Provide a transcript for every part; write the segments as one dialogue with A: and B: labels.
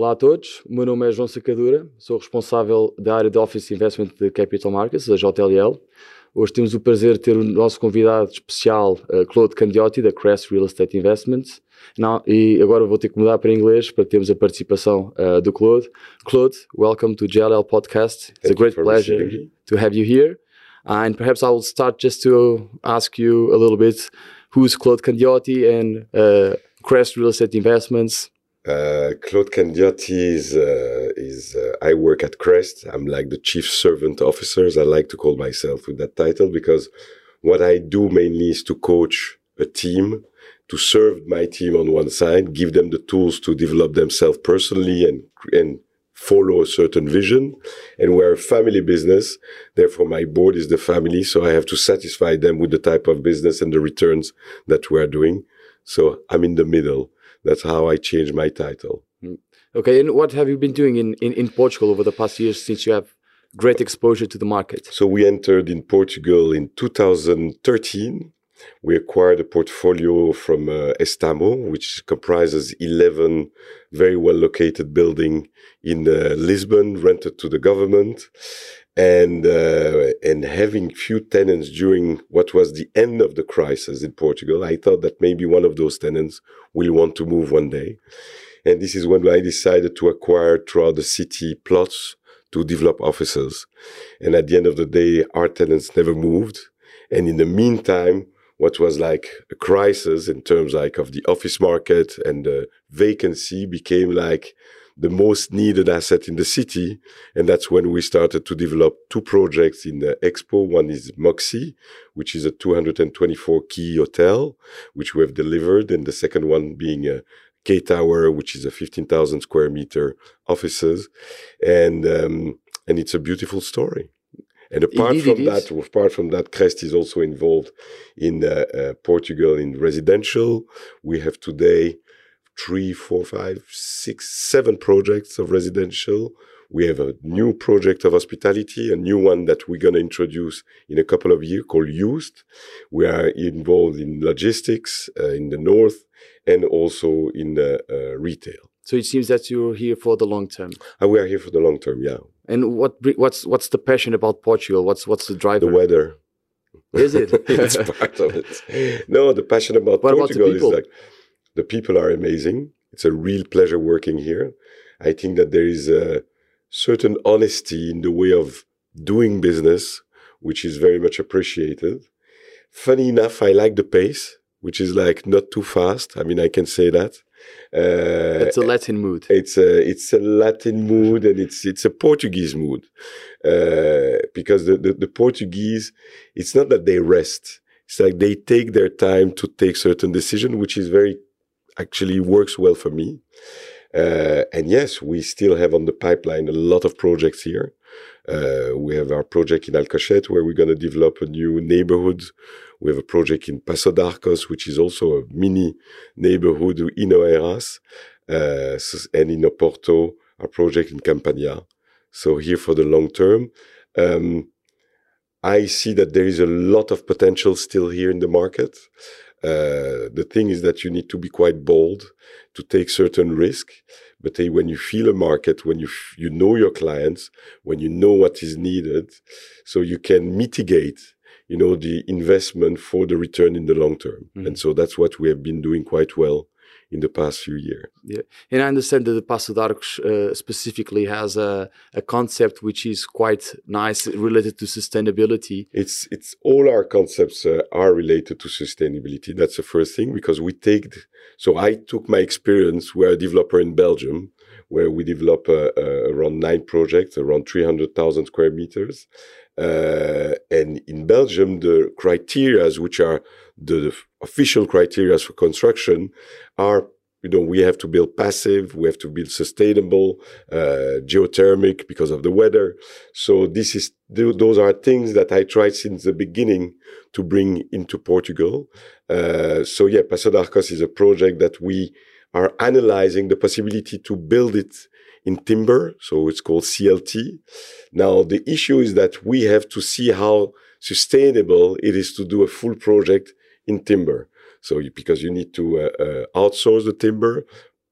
A: Olá a todos, o meu nome é João Sacadura, sou responsável da área de Office Investment de Capital Markets, da JLL. Hoje temos o prazer de ter o nosso convidado especial, uh, Claude Candiotti, da Crest Real Estate Investments. Now, e agora vou ter que mudar para inglês para termos a participação uh, do Claude. Claude, welcome to JLL Podcast. It's
B: Thank
A: a great pleasure to have you here. and perhaps I will start just to ask you a little bit who's Claude Candiotti and uh, Crest Real Estate Investments.
B: Uh, Claude Kandiyoti is, uh, is uh, I work at Krest. I'm like the chief servant officers. I like to call myself with that title because what I do mainly is to coach a team, to serve my team on one side, give them the tools to develop themselves personally and, and follow a certain vision. And we're a family business. Therefore, my board is the family. So I have to satisfy them with the type of business and the returns that we're doing. So I'm in the middle. That's how I changed my title.
A: Okay, and what have you been doing in, in, in Portugal over the past years since you have great exposure to the market?
B: So we entered in Portugal in 2013. We acquired a portfolio from uh, Estamo, which comprises 11 very well located building in uh, Lisbon, rented to the government. And, uh, and having few tenants during what was the end of the crisis in Portugal, I thought that maybe one of those tenants will want to move one day. And this is when I decided to acquire throughout the city plots to develop offices. And at the end of the day, our tenants never moved. And in the meantime, what was like a crisis in terms like of the office market and the vacancy became like the most needed asset in the city. And that's when we started to develop two projects in the Expo. One is Moxy, which is a 224 key hotel, which we have delivered. And the second one being a K Tower, which is a 15,000 square meter offices. And, um, and it's a beautiful story. And apart
A: Indeed,
B: from
A: it is.
B: that, apart from that, Krest is also involved in uh, uh, Portugal in residential. We have today three, four, five, six, seven projects of residential. We have a new project of hospitality, a new one that we're going to introduce in a couple of years called Used. We are involved in logistics uh, in the north and also in the uh, retail.
A: So it seems that you're here for the long term.
B: And we are here for the long term, yeah.
A: And what what's what's the passion about Portugal? What's what's the driver?
B: The weather.
A: Is it?
B: it's part of it. No, the passion about
A: What about
B: Portugal is
A: people?
B: like the people are amazing. It's a real pleasure working here. I think that there is a certain honesty in the way of doing business, which is very much appreciated. Funny enough, I like the pace, which is like not too fast. I mean, I can say that. Uh,
A: It's a Latin mood.
B: it's a it's a Latin mood and it's it's a Portuguese mood, uh, because the, the the Portuguese, it's not that they rest. It's like they take their time to take certain decision, which is very actually works well for me. Uh, and yes, we still have on the pipeline a lot of projects here. Uh, we have our project in Alcochete where we're going to develop a new neighborhood. We have a project in Paço d'Arcos, which is also a mini neighborhood in Oeiras, uh, and in Oporto, our project in Campanhã. So here for the long term. Um, I see that there is a lot of potential still here in the market. Uh, the thing is that you need to be quite bold to take certain risk. But uh, when you feel a market, when you f- you know your clients, when you know what is needed, so you can mitigate, you know, the investment for the return in the long term.
A: Mhm.
B: And so that's what we have been doing quite well in the past few years.
A: Yeah, and I understand that the Paço de Arcos uh, specifically has a, a concept which is quite nice related to sustainability.
B: It's it's all our concepts uh, are related to sustainability. That's the first thing because we take. so I took my experience. We're a developer in Belgium, where we develop uh, uh, around nine projects, around three hundred thousand square meters. Uh, and in Belgium, the criterias, which are the, the official criterias for construction, are you know we have to build passive, we have to build sustainable, uh, geothermic because of the weather. So this is th- those are things that I tried since the beginning to bring into Portugal. Uh, so yeah, Paço de Arcos is a project that we are analyzing the possibility to build it in timber. So it's called CLT. Now the issue is that we have to see how sustainable it is to do a full project in timber. So you, because you need to uh, uh, outsource the timber,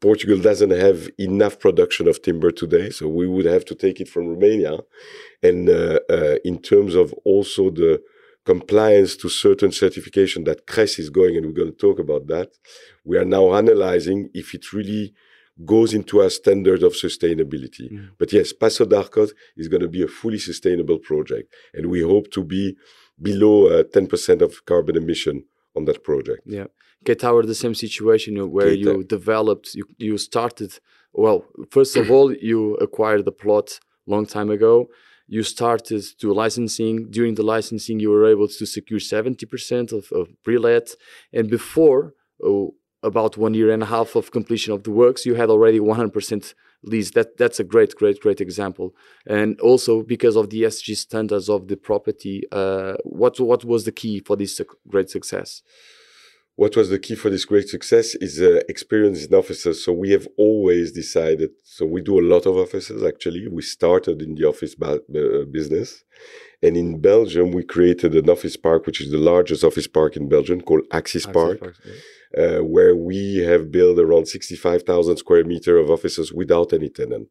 B: Portugal doesn't have enough production of timber today, so we would have to take it from Romania. And uh, uh, in terms of also the compliance to certain certification that Krest is going, and we're going to talk about that, we are now analyzing if it really goes into our standard of sustainability. Mm. But yes, Paço d'Arcos is going to be a fully sustainable project, and we hope to be below uh, 10% of carbon emission on that project.
A: Yeah. K-Tower, the same situation where you developed, you, you started, well, first of all, you acquired the plot long time ago. You started to licensing. During the licensing, you were able to secure 70% of, of pre-let. And before, oh, about one year and a half of completion of the works, you had already 100% lease. That that's a great, great, great example. And also because of the ESG standards of the property, uh, what what was the key for this great success?
B: what was the key for this great success is uh, experience in offices. So we have always decided. So we do a lot of offices. Actually, we started in the office uh, business, and in Belgium we created an office park, which is the largest office park in Belgium, called Axis, Axis Park, Park yeah. uh, where we have built around sixty-five thousand square meter of offices without any tenant,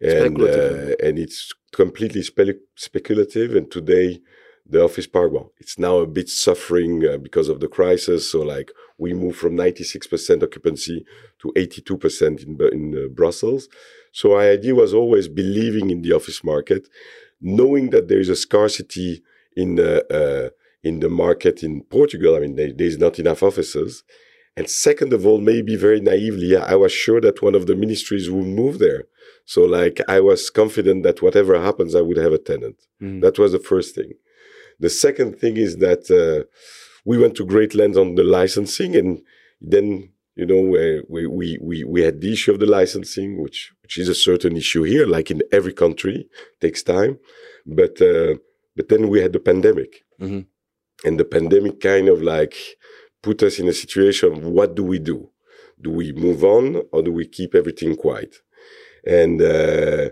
B: and uh, and it's completely spe- speculative. And today the office park, well, it's now a bit suffering uh, because of the crisis. So, like, we moved from 96% occupancy to 82% in, in uh, Brussels. So, our idea was always believing in the office market, knowing that there is a scarcity in the, uh, in the market in Portugal. I mean, there, there's not enough offices. And second of all, maybe very naively, I was sure that one of the ministries would move there. So, like, I was confident that whatever happens, I would have a tenant. Mm. That was the first thing. The second thing is that uh, we went to great lengths on the licensing, and then you know we, we we we had the issue of the licensing, which which is a certain issue here, like in every country, takes time. But uh, but then we had the pandemic, mm-hmm. and the pandemic kind of like put us in a situation of what do we do? Do we move on or do we keep everything quiet? And uh,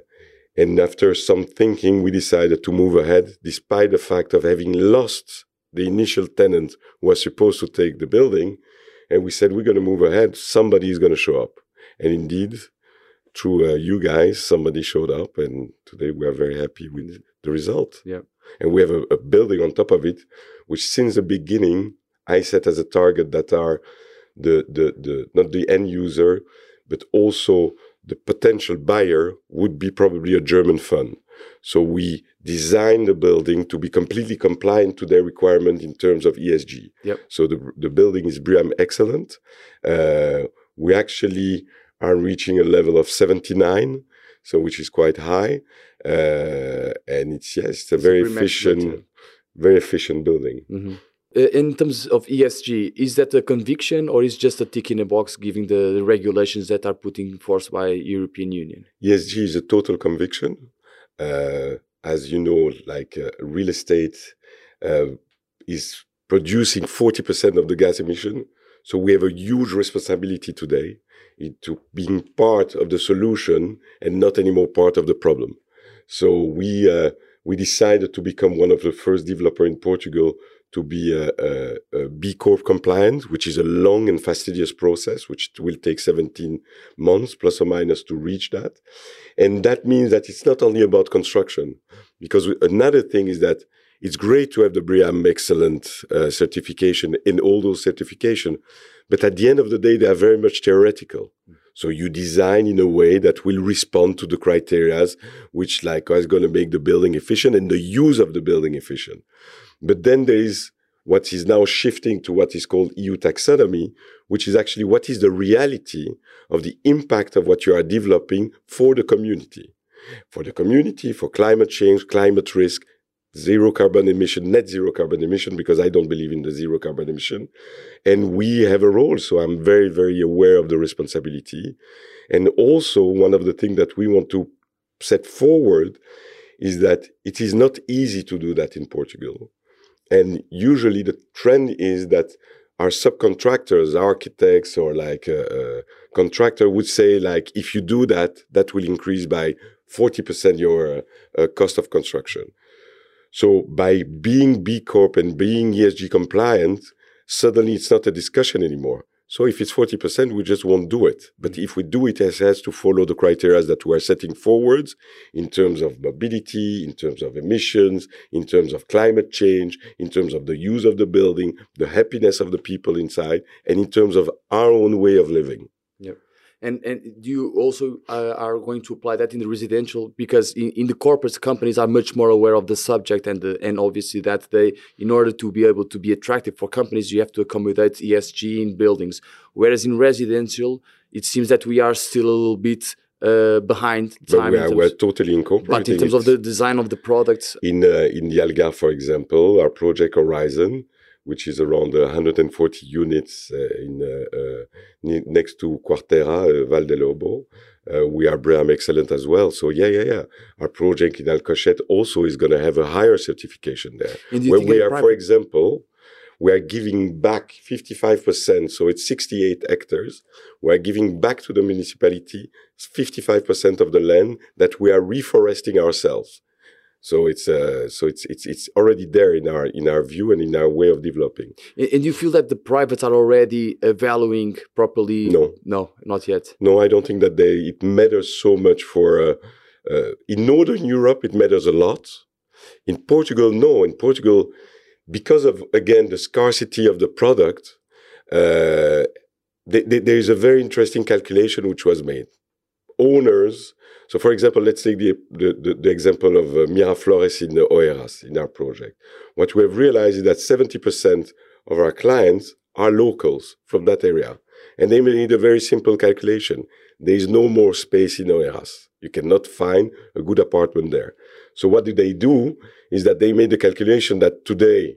B: and after some thinking, we decided to move ahead, despite the fact of having lost the initial tenant who was supposed to take the building. And we said, we're going to move ahead. Somebody is going to show up. And indeed, through uh, you guys, somebody showed up. And today we are very happy with the result.
A: Yeah.
B: And we have a, a building on top of it, which since the beginning, I set as a target that are the, the, the, not the end user, but also the potential buyer would be probably a German fund. So we designed the building to be completely compliant to their requirement in terms of ESG.
A: Yep.
B: So the, the building is BREEAM excellent. Uh, we actually are reaching a level of 79, so which is quite high. Uh, and it's yes, it's a it's very efficient, very efficient building.
A: Mm-hmm. Uh, in terms of ESG, is that a conviction or is just a tick in a box given the regulations that are put in force by European Union?
B: ESG is a total conviction. Uh, as you know, like uh, real estate uh, is producing 40% of the gas emission. So we have a huge responsibility today to being part of the solution and not anymore part of the problem. So we uh, we decided to become one of the first developer in Portugal to be a, a, a B Corp compliant, which is a long and fastidious process, which will take 17 months plus or minus to reach that. And that means that it's not only about construction, because another thing is that it's great to have the BREEAM excellent uh, certification in all those certification, but at the end of the day, they are very much theoretical. So you design in a way that will respond to the criterias, which like is going to make the building efficient and the use of the building efficient. But then there is what is now shifting to what is called EU taxonomy, which is actually what is the reality of the impact of what you are developing for the community. For the community, for climate change, climate risk, zero carbon emission, net zero carbon emission, because I don't believe in the zero carbon emission. And we have a role. So I'm very, very aware of the responsibility. And also, one of the things that we want to set forward is that it is not easy to do that in Portugal. And usually the trend is that our subcontractors, architects, or like a, a contractor would say, like, if you do that, that will increase by 40% your uh, uh, cost of construction. So by being B Corp and being ESG compliant, suddenly it's not a discussion anymore. So if it's 40%, we just won't do it. But mm. if we do it, it has to follow the criteria that we are setting forwards in terms of mobility, in terms of emissions, in terms of climate change, in terms of the use of the building, the happiness of the people inside, and in terms of our own way of living.
A: Yep. And and do you also uh, are going to apply that in the residential because in, in the corporate companies are much more aware of the subject and the, and obviously that they in order to be able to be attractive for companies you have to accommodate ESG in buildings whereas in residential it seems that we are still a little bit uh, behind
B: time. But we are, we're totally incorporating.
A: But in terms of the design of the products,
B: in uh, in the Algarve, for example, our project Horizon which is around 140 units uh, in uh, uh, next to Quarteira, Vale do Lobo. Uh, we are BREEAM excellent as well. So yeah, yeah, yeah. Our project in Alcochete also is going to have a higher certification there. Where we are, for example, we are giving back 55%, so it's 68 hectares. We are giving back to the municipality 55% of the land that we are reforesting ourselves. So it's uh, so it's it's it's already there in our in our view and in our way of developing.
A: And you feel that the privates are already valuing properly?
B: No,
A: no, not yet.
B: No, I don't think that they it matters so much for. Uh, uh, in Northern Europe, it matters a lot. In Portugal, no. In Portugal, because of again the scarcity of the product, uh, there is a very interesting calculation which was made. Owners so, for example, let's take the, the, the, the example of uh, Miraflores in the Oeiras, in our project. What we have realized is that 70% of our clients are locals from that area. And they may need a very simple calculation. There is no more space in Oeiras. You cannot find a good apartment there. So what did they do is that they made the calculation that today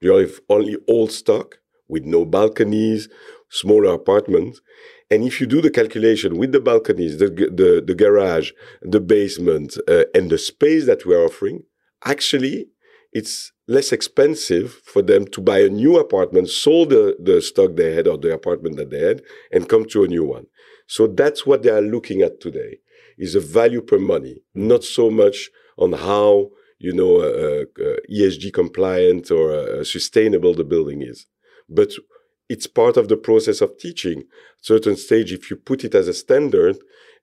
B: you have only old stock with no balconies, smaller apartments. And if you do the calculation with the balconies, the, the, the garage, the basement, uh, and the space that we're offering, actually, it's less expensive for them to buy a new apartment, sold the, the stock they had or the apartment that they had, and come to a new one. So that's what they are looking at today, is a value per money, not so much on how, you know, uh, uh, ESG compliant or uh, sustainable the building is. But it's part of the process of teaching. Certain stage, if you put it as a standard,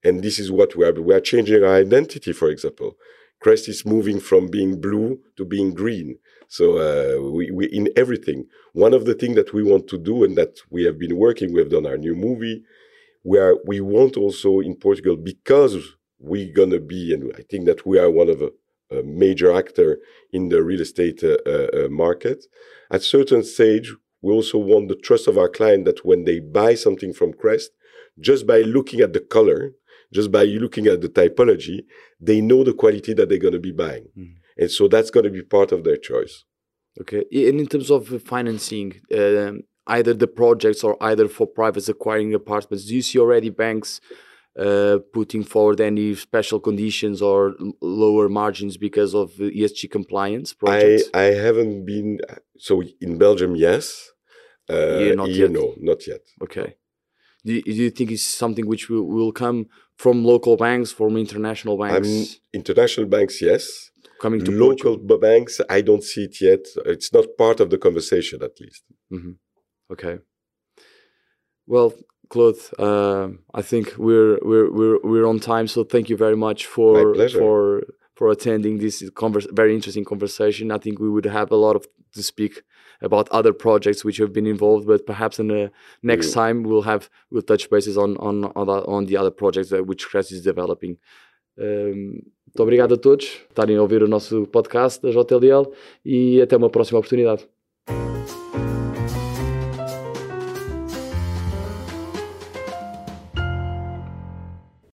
B: and this is what we are, we are changing our identity, for example. Krest is moving from being blue to being green. So uh, we, we in everything. One of the things that we want to do, and that we have been working, we have done our new movie, where we want also in Portugal because we're gonna be, and I think that we are one of a, a major actor in the real estate uh, uh, market. At certain stage, we also want the trust of our client that when they buy something from Krest, just by looking at the color, just by looking at the typology, they know the quality that they're going to be buying. Mm. And so that's going to be part of their choice.
A: Okay. And in terms of financing, um, either the projects or either for privates acquiring apartments, do you see already banks uh, putting forward any special conditions or lower margins because of ESG compliance projects?
B: I, I haven't been so in Belgium, yes. Uh, here, not here, yet. no, not yet.
A: Okay. Do you, do you, think it's something which will, will come from local banks, from international banks? Um,
B: international banks, yes. Coming to local Portugal. banks, I don't see it yet. It's not part of the conversation, at least.
A: Mm -hmm. Okay. Well, Claude, uh, I think we're we're we're we're on time. So thank you very much for for for attending this converse, very interesting conversation. I think we would have a lot of to speak about other projects which have been involved, but perhaps in the next mm. time we'll have we'll touch bases on on on the, on the other projects that which Krest is developing. Um, muito obrigado a todos por estarem a ouvir o nosso podcast da JLL e até uma próxima oportunidade.